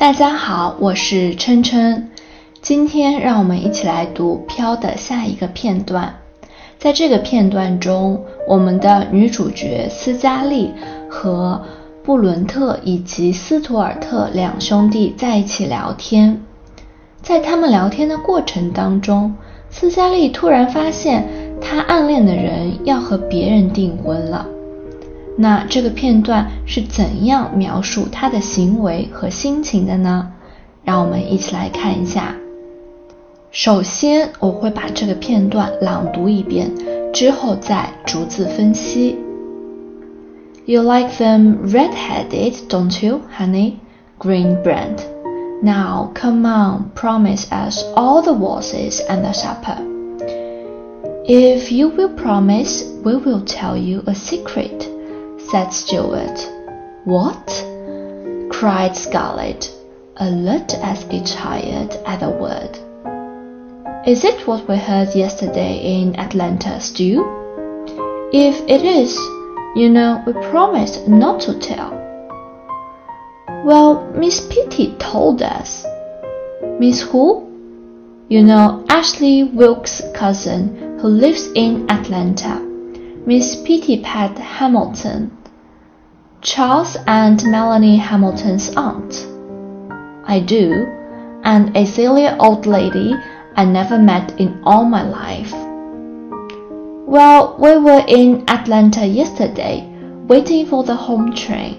大家好，我是琛琛。今天让我们一起来读《飘》的下一个片段。在这个片段中，我们的女主角斯嘉丽和布伦特以及斯图尔特两兄弟在一起聊天。在他们聊天的过程当中，斯嘉丽突然发现她暗恋的人要和别人订婚了。那这个片段是怎样描述他的行为和心情的呢？让我们一起来看一下。首先，我会把这个片段朗读一遍，之后再逐字分析。You like them red-headed, don't you, honey? Green Brand. Now, come on, promise us all the waltzes and the supper. If you will promise, we will tell you a secret said Stuart. What? cried Scarlett, alert as each hired at the word. Is it what we heard yesterday in Atlanta, Stu? If it is, you know we promised not to tell. Well, Miss Pitty told us. Miss who? You know Ashley Wilkes' cousin who lives in Atlanta. Miss Pitty Pat Hamilton. Charles and Melanie Hamilton's aunt. I do, and a silly old lady I never met in all my life. Well, we were in Atlanta yesterday, waiting for the home train.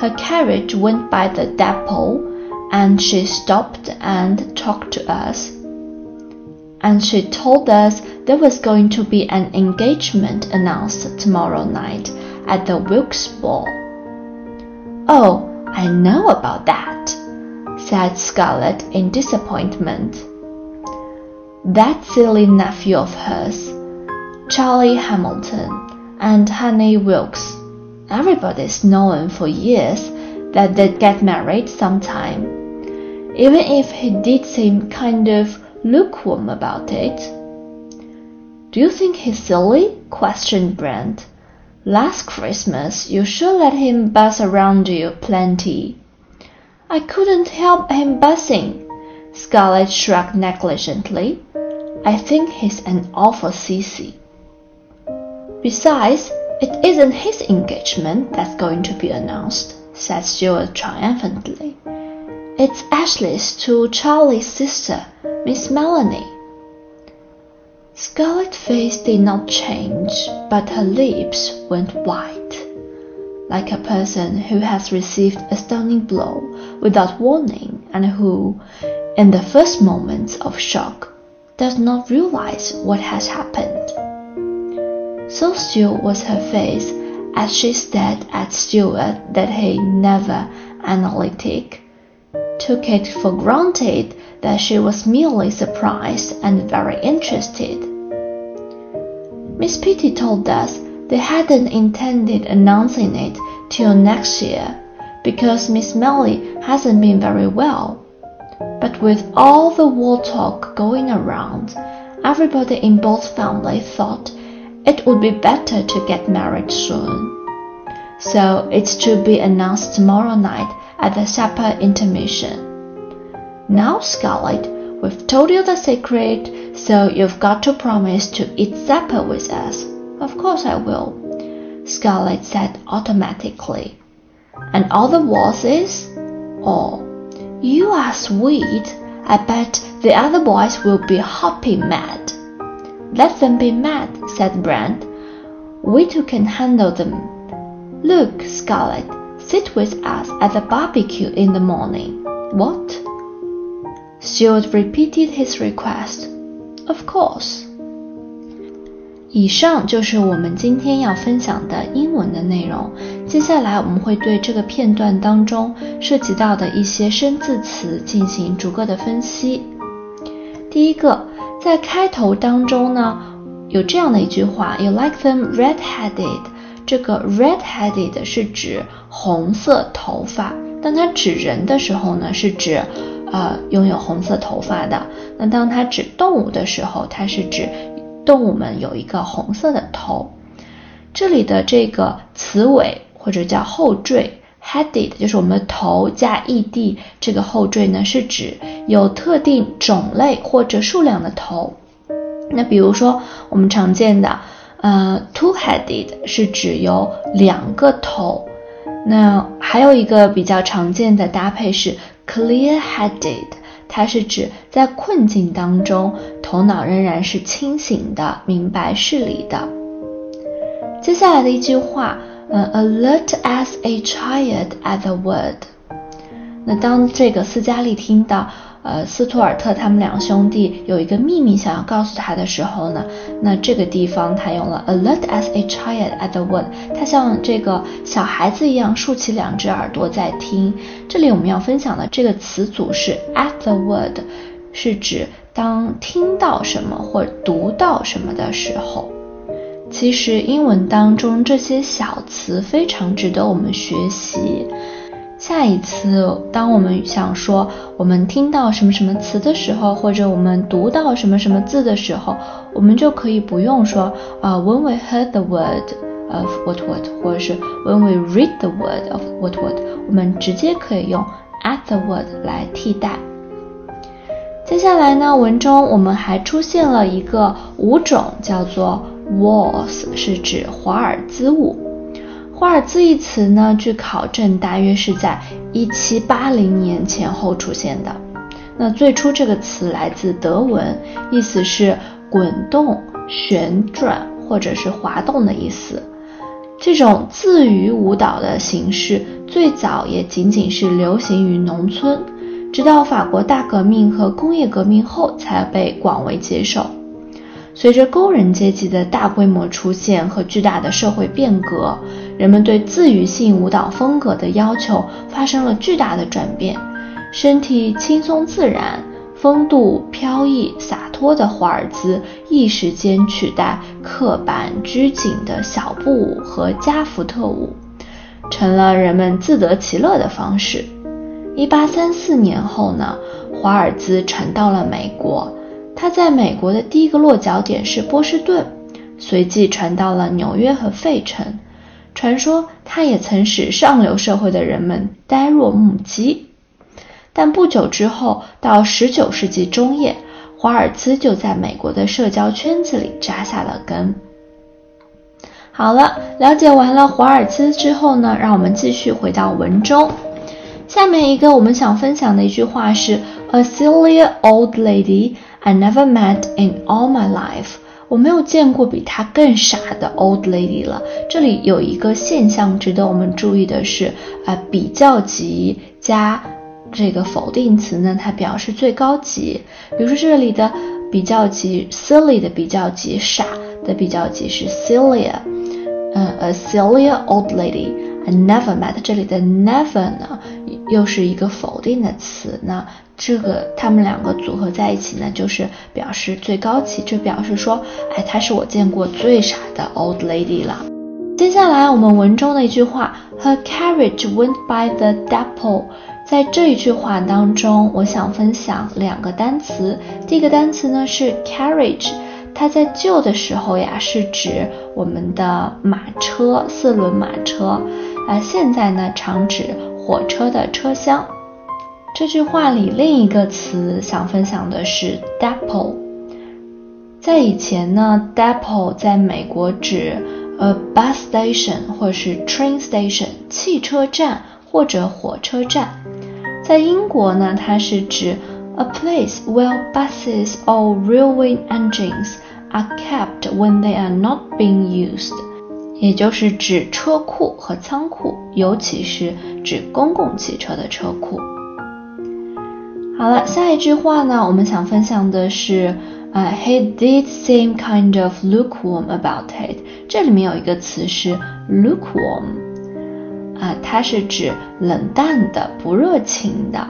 Her carriage went by the depot, and she stopped and talked to us. And she told us there was going to be an engagement announced tomorrow night at the Wilkes Ball. Oh, I know about that, said Scarlett in disappointment. That silly nephew of hers, Charlie Hamilton, and Honey Wilkes. Everybody's known for years that they'd get married sometime, even if he did seem kind of lukewarm about it. Do you think he's silly? questioned Brent. Last Christmas you sure let him buzz around you plenty. I couldn't help him buzzing. Scarlett shrugged negligently. I think he's an awful sissy. Besides, it isn't his engagement that's going to be announced, said Stuart triumphantly. It's Ashley's to Charlie's sister, Miss Melanie. Scarlett's face did not change, but her lips went white, like a person who has received a stunning blow without warning and who, in the first moments of shock, does not realize what has happened. So still was her face as she stared at Stuart that he, never analytic, took it for granted that she was merely surprised and very interested. Miss Pitty told us they hadn't intended announcing it till next year because Miss Melly hasn't been very well. But with all the war talk going around, everybody in both families thought it would be better to get married soon. So it's to be announced tomorrow night at the supper intermission. Now, Scarlett, we've told you the secret, so you've got to promise to eat supper with us. Of course I will, Scarlett said automatically. And all the waltzes? Oh, you are sweet. I bet the other boys will be hopping mad. Let them be mad, said Brand. We two can handle them. Look, Scarlett, sit with us at the barbecue in the morning. What? Stuart repeated his request. Of course. 以上就是我们今天要分享的英文的内容。接下来我们会对这个片段当中涉及到的一些生字词进行逐个的分析。第一个，在开头当中呢，有这样的一句话：“You like them red-headed。”这个 red-headed 是指红色头发，当它指人的时候呢，是指。呃，拥有红色头发的。那当它指动物的时候，它是指动物们有一个红色的头。这里的这个词尾或者叫后缀 headed 就是我们头加 ed 这个后缀呢，是指有特定种类或者数量的头。那比如说我们常见的，呃，two-headed 是指有两个头。那还有一个比较常见的搭配是 clear-headed，它是指在困境当中头脑仍然是清醒的、明白事理的。接下来的一句话，呃，alert as a child at the word。那当这个斯嘉丽听到。呃，斯图尔特他们两兄弟有一个秘密想要告诉他的时候呢，那这个地方他用了 alert as a child at the word，他像这个小孩子一样竖起两只耳朵在听。这里我们要分享的这个词组是 at the word，是指当听到什么或读到什么的时候。其实英文当中这些小词非常值得我们学习。下一次，当我们想说我们听到什么什么词的时候，或者我们读到什么什么字的时候，我们就可以不用说啊，When we heard the word of what what，或者是 When we read the word of what what，我们直接可以用 at the word 来替代。接下来呢，文中我们还出现了一个舞种，叫做 was，是指华尔兹舞。华尔兹一词呢，据考证大约是在一七八零年前后出现的。那最初这个词来自德文，意思是滚动、旋转或者是滑动的意思。这种自娱舞蹈的形式最早也仅仅是流行于农村，直到法国大革命和工业革命后才被广为接受。随着工人阶级的大规模出现和巨大的社会变革。人们对自娱性舞蹈风格的要求发生了巨大的转变，身体轻松自然、风度飘逸洒脱的华尔兹一时间取代刻板拘谨的小步舞和加福特舞，成了人们自得其乐的方式。一八三四年后呢，华尔兹传到了美国，它在美国的第一个落脚点是波士顿，随即传到了纽约和费城。传说它也曾使上流社会的人们呆若木鸡，但不久之后，到十九世纪中叶，华尔兹就在美国的社交圈子里扎下了根。好了，了解完了华尔兹之后呢，让我们继续回到文中。下面一个我们想分享的一句话是：A silly old lady I never met in all my life。我没有见过比她更傻的 old lady 了。这里有一个现象值得我们注意的是，啊，比较级加这个否定词呢，它表示最高级。比如说这里的比较级 silly 的比较级，傻的比较级是 silly，嗯，a silly old lady I never met。这里的 never 呢，又是一个否定的词，那。这个他们两个组合在一起呢，就是表示最高级，就表示说，哎，她是我见过最傻的 old lady 了。接下来我们文中的一句话，Her carriage went by the depot。在这一句话当中，我想分享两个单词。第一个单词呢是 carriage，它在旧的时候呀是指我们的马车，四轮马车，而现在呢常指火车的车厢。这句话里另一个词想分享的是 depot。在以前呢，depot 在美国指 a bus station 或是 train station 汽车站或者火车站。在英国呢，它是指 a place where buses or railway engines are kept when they are not being used，也就是指车库和仓库，尤其是指公共汽车的车库。好了，下一句话呢，我们想分享的是，呃，He did seem kind of lukewarm about it。这里面有一个词是 lukewarm，啊，它是指冷淡的、不热情的。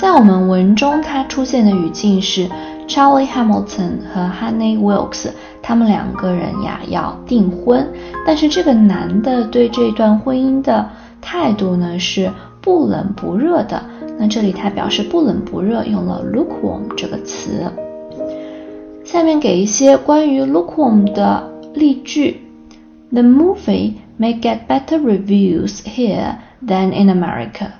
在我们文中，它出现的语境是 Charlie Hamilton 和 Honey Wilkes，他们两个人呀要订婚，但是这个男的对这段婚姻的态度呢是不冷不热的。那这里他表示不冷不热，用了 lukewarm 这个词。下面给一些关于 lukewarm 的例句：The movie may get better reviews here than in America,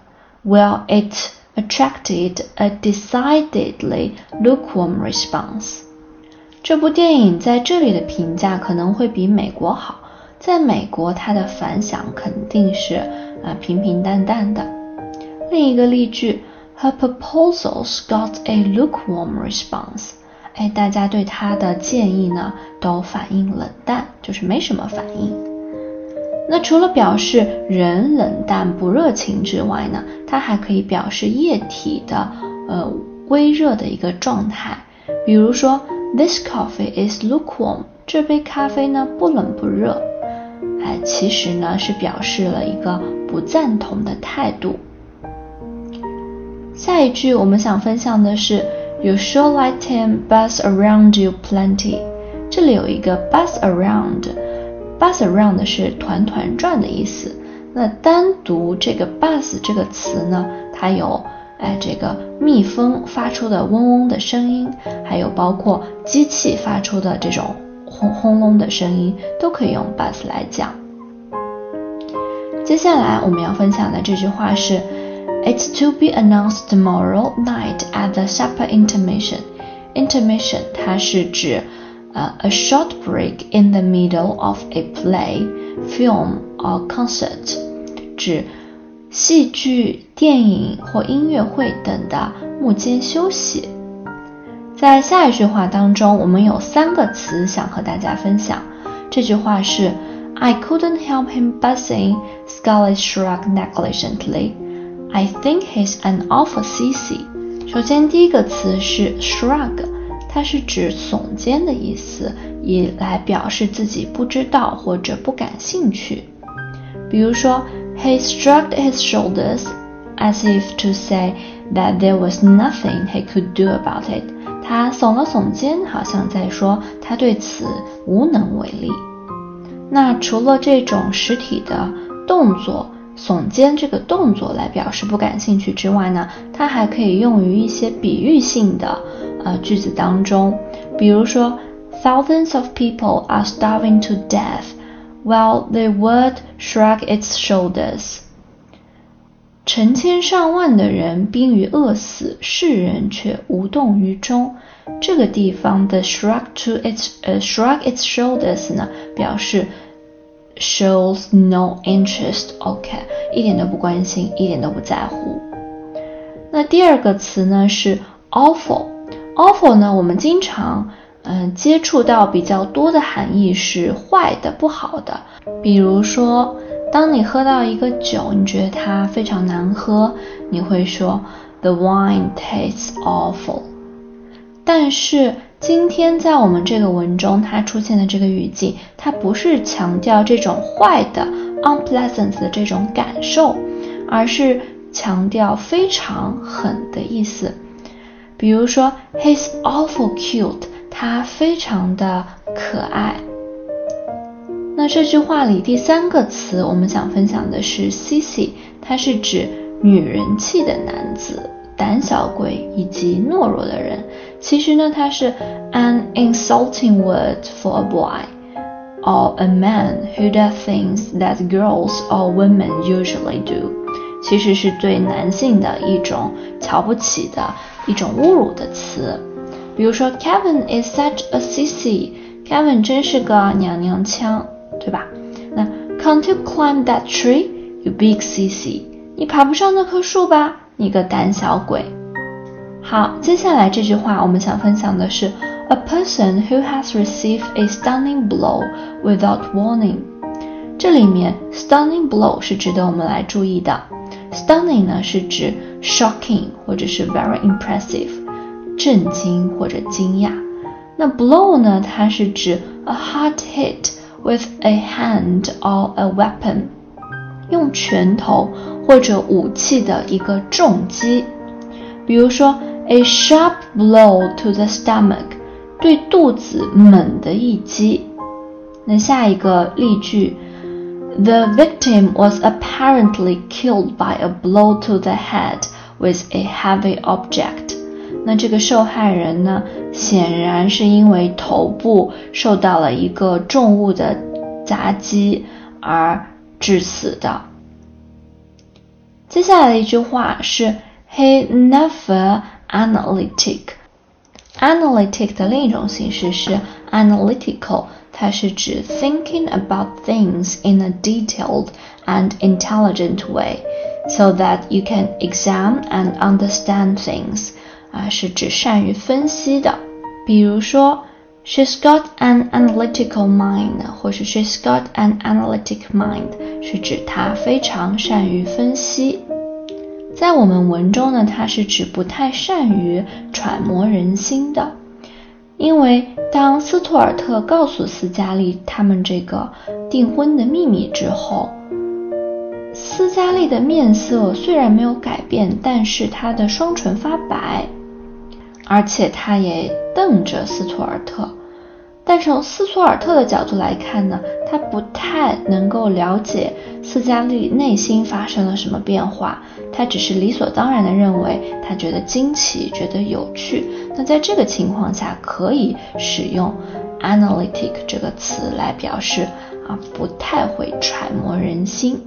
where it attracted a decidedly lukewarm response. 这部电影在这里的评价可能会比美国好，在美国它的反响肯定是啊平平淡淡的。另一个例句，Her proposals got a lukewarm response。哎，大家对她的建议呢都反应冷淡，就是没什么反应。那除了表示人冷淡不热情之外呢，它还可以表示液体的呃微热的一个状态。比如说，This coffee is lukewarm。这杯咖啡呢不冷不热。哎，其实呢是表示了一个不赞同的态度。下一句我们想分享的是。You sure like him, buzz around you plenty。这里有一个 buzz bus around 是团团转的意思。那单独这个 bus 这个词呢，它有哎这个蜜蜂发出的嗡嗡的声音，还有包括机器发出的这种轰轰隆的声音，都可以用 bus 来讲。接下来我们要分享的这句话是。It's to be announced tomorrow night at the supper intermission. Intermission 它是指 呃 a short break in the middle of a play, film or concert，指戏剧、电影或音乐会等的幕间休息。在下一句话当中，我们有三个词想和大家分享。这句话是 I couldn't help him buzzing. Scarlett shrugged negligently. I think he's an awful sissy。首先，第一个词是 shrug， 它是指耸肩的意思，以来表示自己不知道或者不感兴趣。比如说，He shrugged his shoulders as if to say that there was nothing he could do about it。他耸了耸肩，好像在说他对此无能为力。那除了这种实体的动作，耸肩这个动作来表示不感兴趣之外呢，它还可以用于一些比喻性的呃句子当中，比如说，Thousands of people are starving to death, while the world shrug its shoulders。成千上万的人濒于饿死，世人却无动于衷。这个地方的 shrug to its 呃 shrug its shoulders 呢，表示。Shows no interest. OK，一点都不关心，一点都不在乎。那第二个词呢是 awful。 Awful 呢，我们经常嗯接触到比较多的含义是坏的、不好的。比如说，当你喝到一个酒，你觉得它非常难喝，你会说 The wine tastes awful。但是今天在我们这个文中，它出现的这个语境，它不是强调这种坏的 unpleasant 的这种感受，而是强调非常狠的意思。比如说，He's awful cute，他非常的可爱。那这句话里第三个词，我们想分享的是 sissy，它是指女人气的男子。胆小鬼以及懦弱的人，其实呢，它是 an insulting word for a boy or a man who does things that girls or women usually do，其实是对男性的一种瞧不起的一种侮辱的词。比如说，Kevin is such a sissy，Kevin 真是个娘娘腔，对吧？那 Can't you climb that tree，you big sissy？你爬不上那棵树吧？你个胆小鬼！好，接下来这句话我们想分享的是，a person who has received a stunning blow without warning。这里面 stunning blow 是值得我们来注意的。Stunning 呢是指 shocking 或者是 very impressive，震惊或者惊讶。那 blow 呢，它是指 a hard hit with a hand or a weapon，用拳头。或者武器的一个重击，比如说 a sharp blow to the stomach，对肚子猛的一击。那下一个例句 ，the victim was apparently killed by a blow to the head with a heavy object。那这个受害人呢，显然是因为头部受到了一个重物的砸击而致死的。 接下来的一句话是 He never analytic。analytic 的另一种形式是 analytical， 它是指 thinking about things in a detailed and intelligent way so that you can examine and understand things。啊，是指善于分析的。比如说，She's got an analytical mind，或是 She's got an analytic mind，是指她非常善于分析。在我们文中呢，它是指不太善于揣摩人心的。 因为当斯图尔特告诉斯嘉丽他们这个订婚的秘密之后，斯嘉丽的面色虽然没有改变，但是她的双唇发白。而且她也瞪着斯图尔特，但从斯图尔特的角度来看呢，他不太能够了解斯嘉丽内心发生了什么变化，他只是理所当然的认为他觉得惊奇，觉得有趣。那在这个情况下，可以使用 analytic 这个词来表示啊，不太会揣摩人心。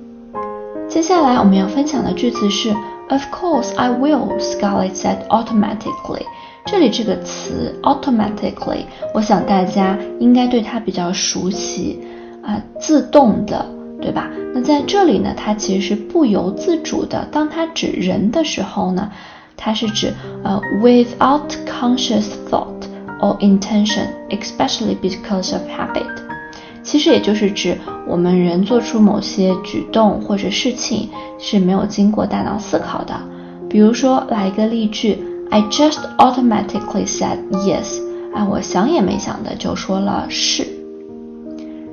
接下来我们要分享的句子是 ，Of course I will, Scarlett said automatically. 这里这个词 automatically，我想大家应该对它比较熟悉啊，自动的，对吧？那在这里呢，它其实是不由自主的。当它指人的时候呢，它是指呃 without conscious thought or intention，especially because of habit。 其实也就是指我们人做出某些举动或者事情是没有经过大脑思考的。比如说，来一个例句。I just automatically said yes。哎，我想也没想的就说了是。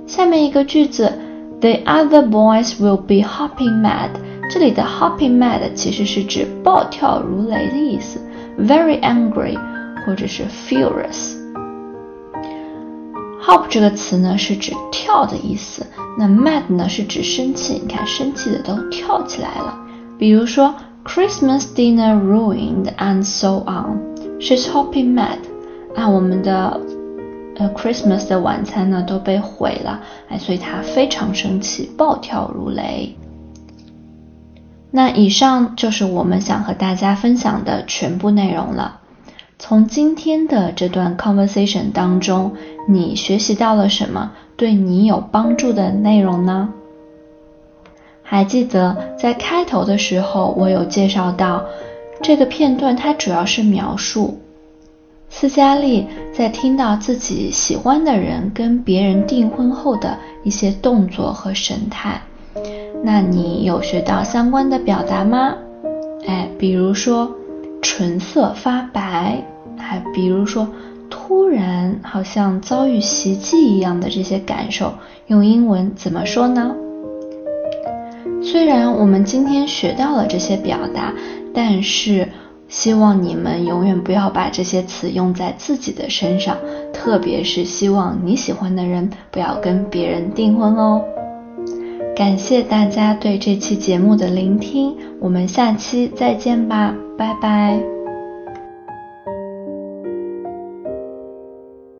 下面一个句子，The other boys will be hopping mad。这里的 hopping mad 其实是指暴跳如雷的意思，very angry 或者是 furious。Hop 这个词呢是指跳的意思，那 mad 呢是指生气，你看生气的都跳起来了。比如说。Christmas dinner ruined and so on. She's hopping mad. 啊，我们的呃 Christmas 的晚餐呢都被毁了，哎，所以她非常生气，暴跳如雷。那以上就是我们想和大家分享的全部内容了。从今天的这段 conversation 当中，你学习到了什么对你有帮助的内容呢？还记得在开头的时候，我有介绍到这个片段，它主要是描述斯嘉丽在听到自己喜欢的人跟别人订婚后的一些动作和神态。那你有学到相关的表达吗？哎，比如说唇色发白，还比如说突然好像遭遇袭击一样的这些感受，用英文怎么说呢？虽然我们今天学到了这些表达，但是希望你们永远不要把这些词用在自己的身上，特别是希望你喜欢的人不要跟别人订婚哦。感谢大家对这期节目的聆听，我们下期再见吧，拜拜。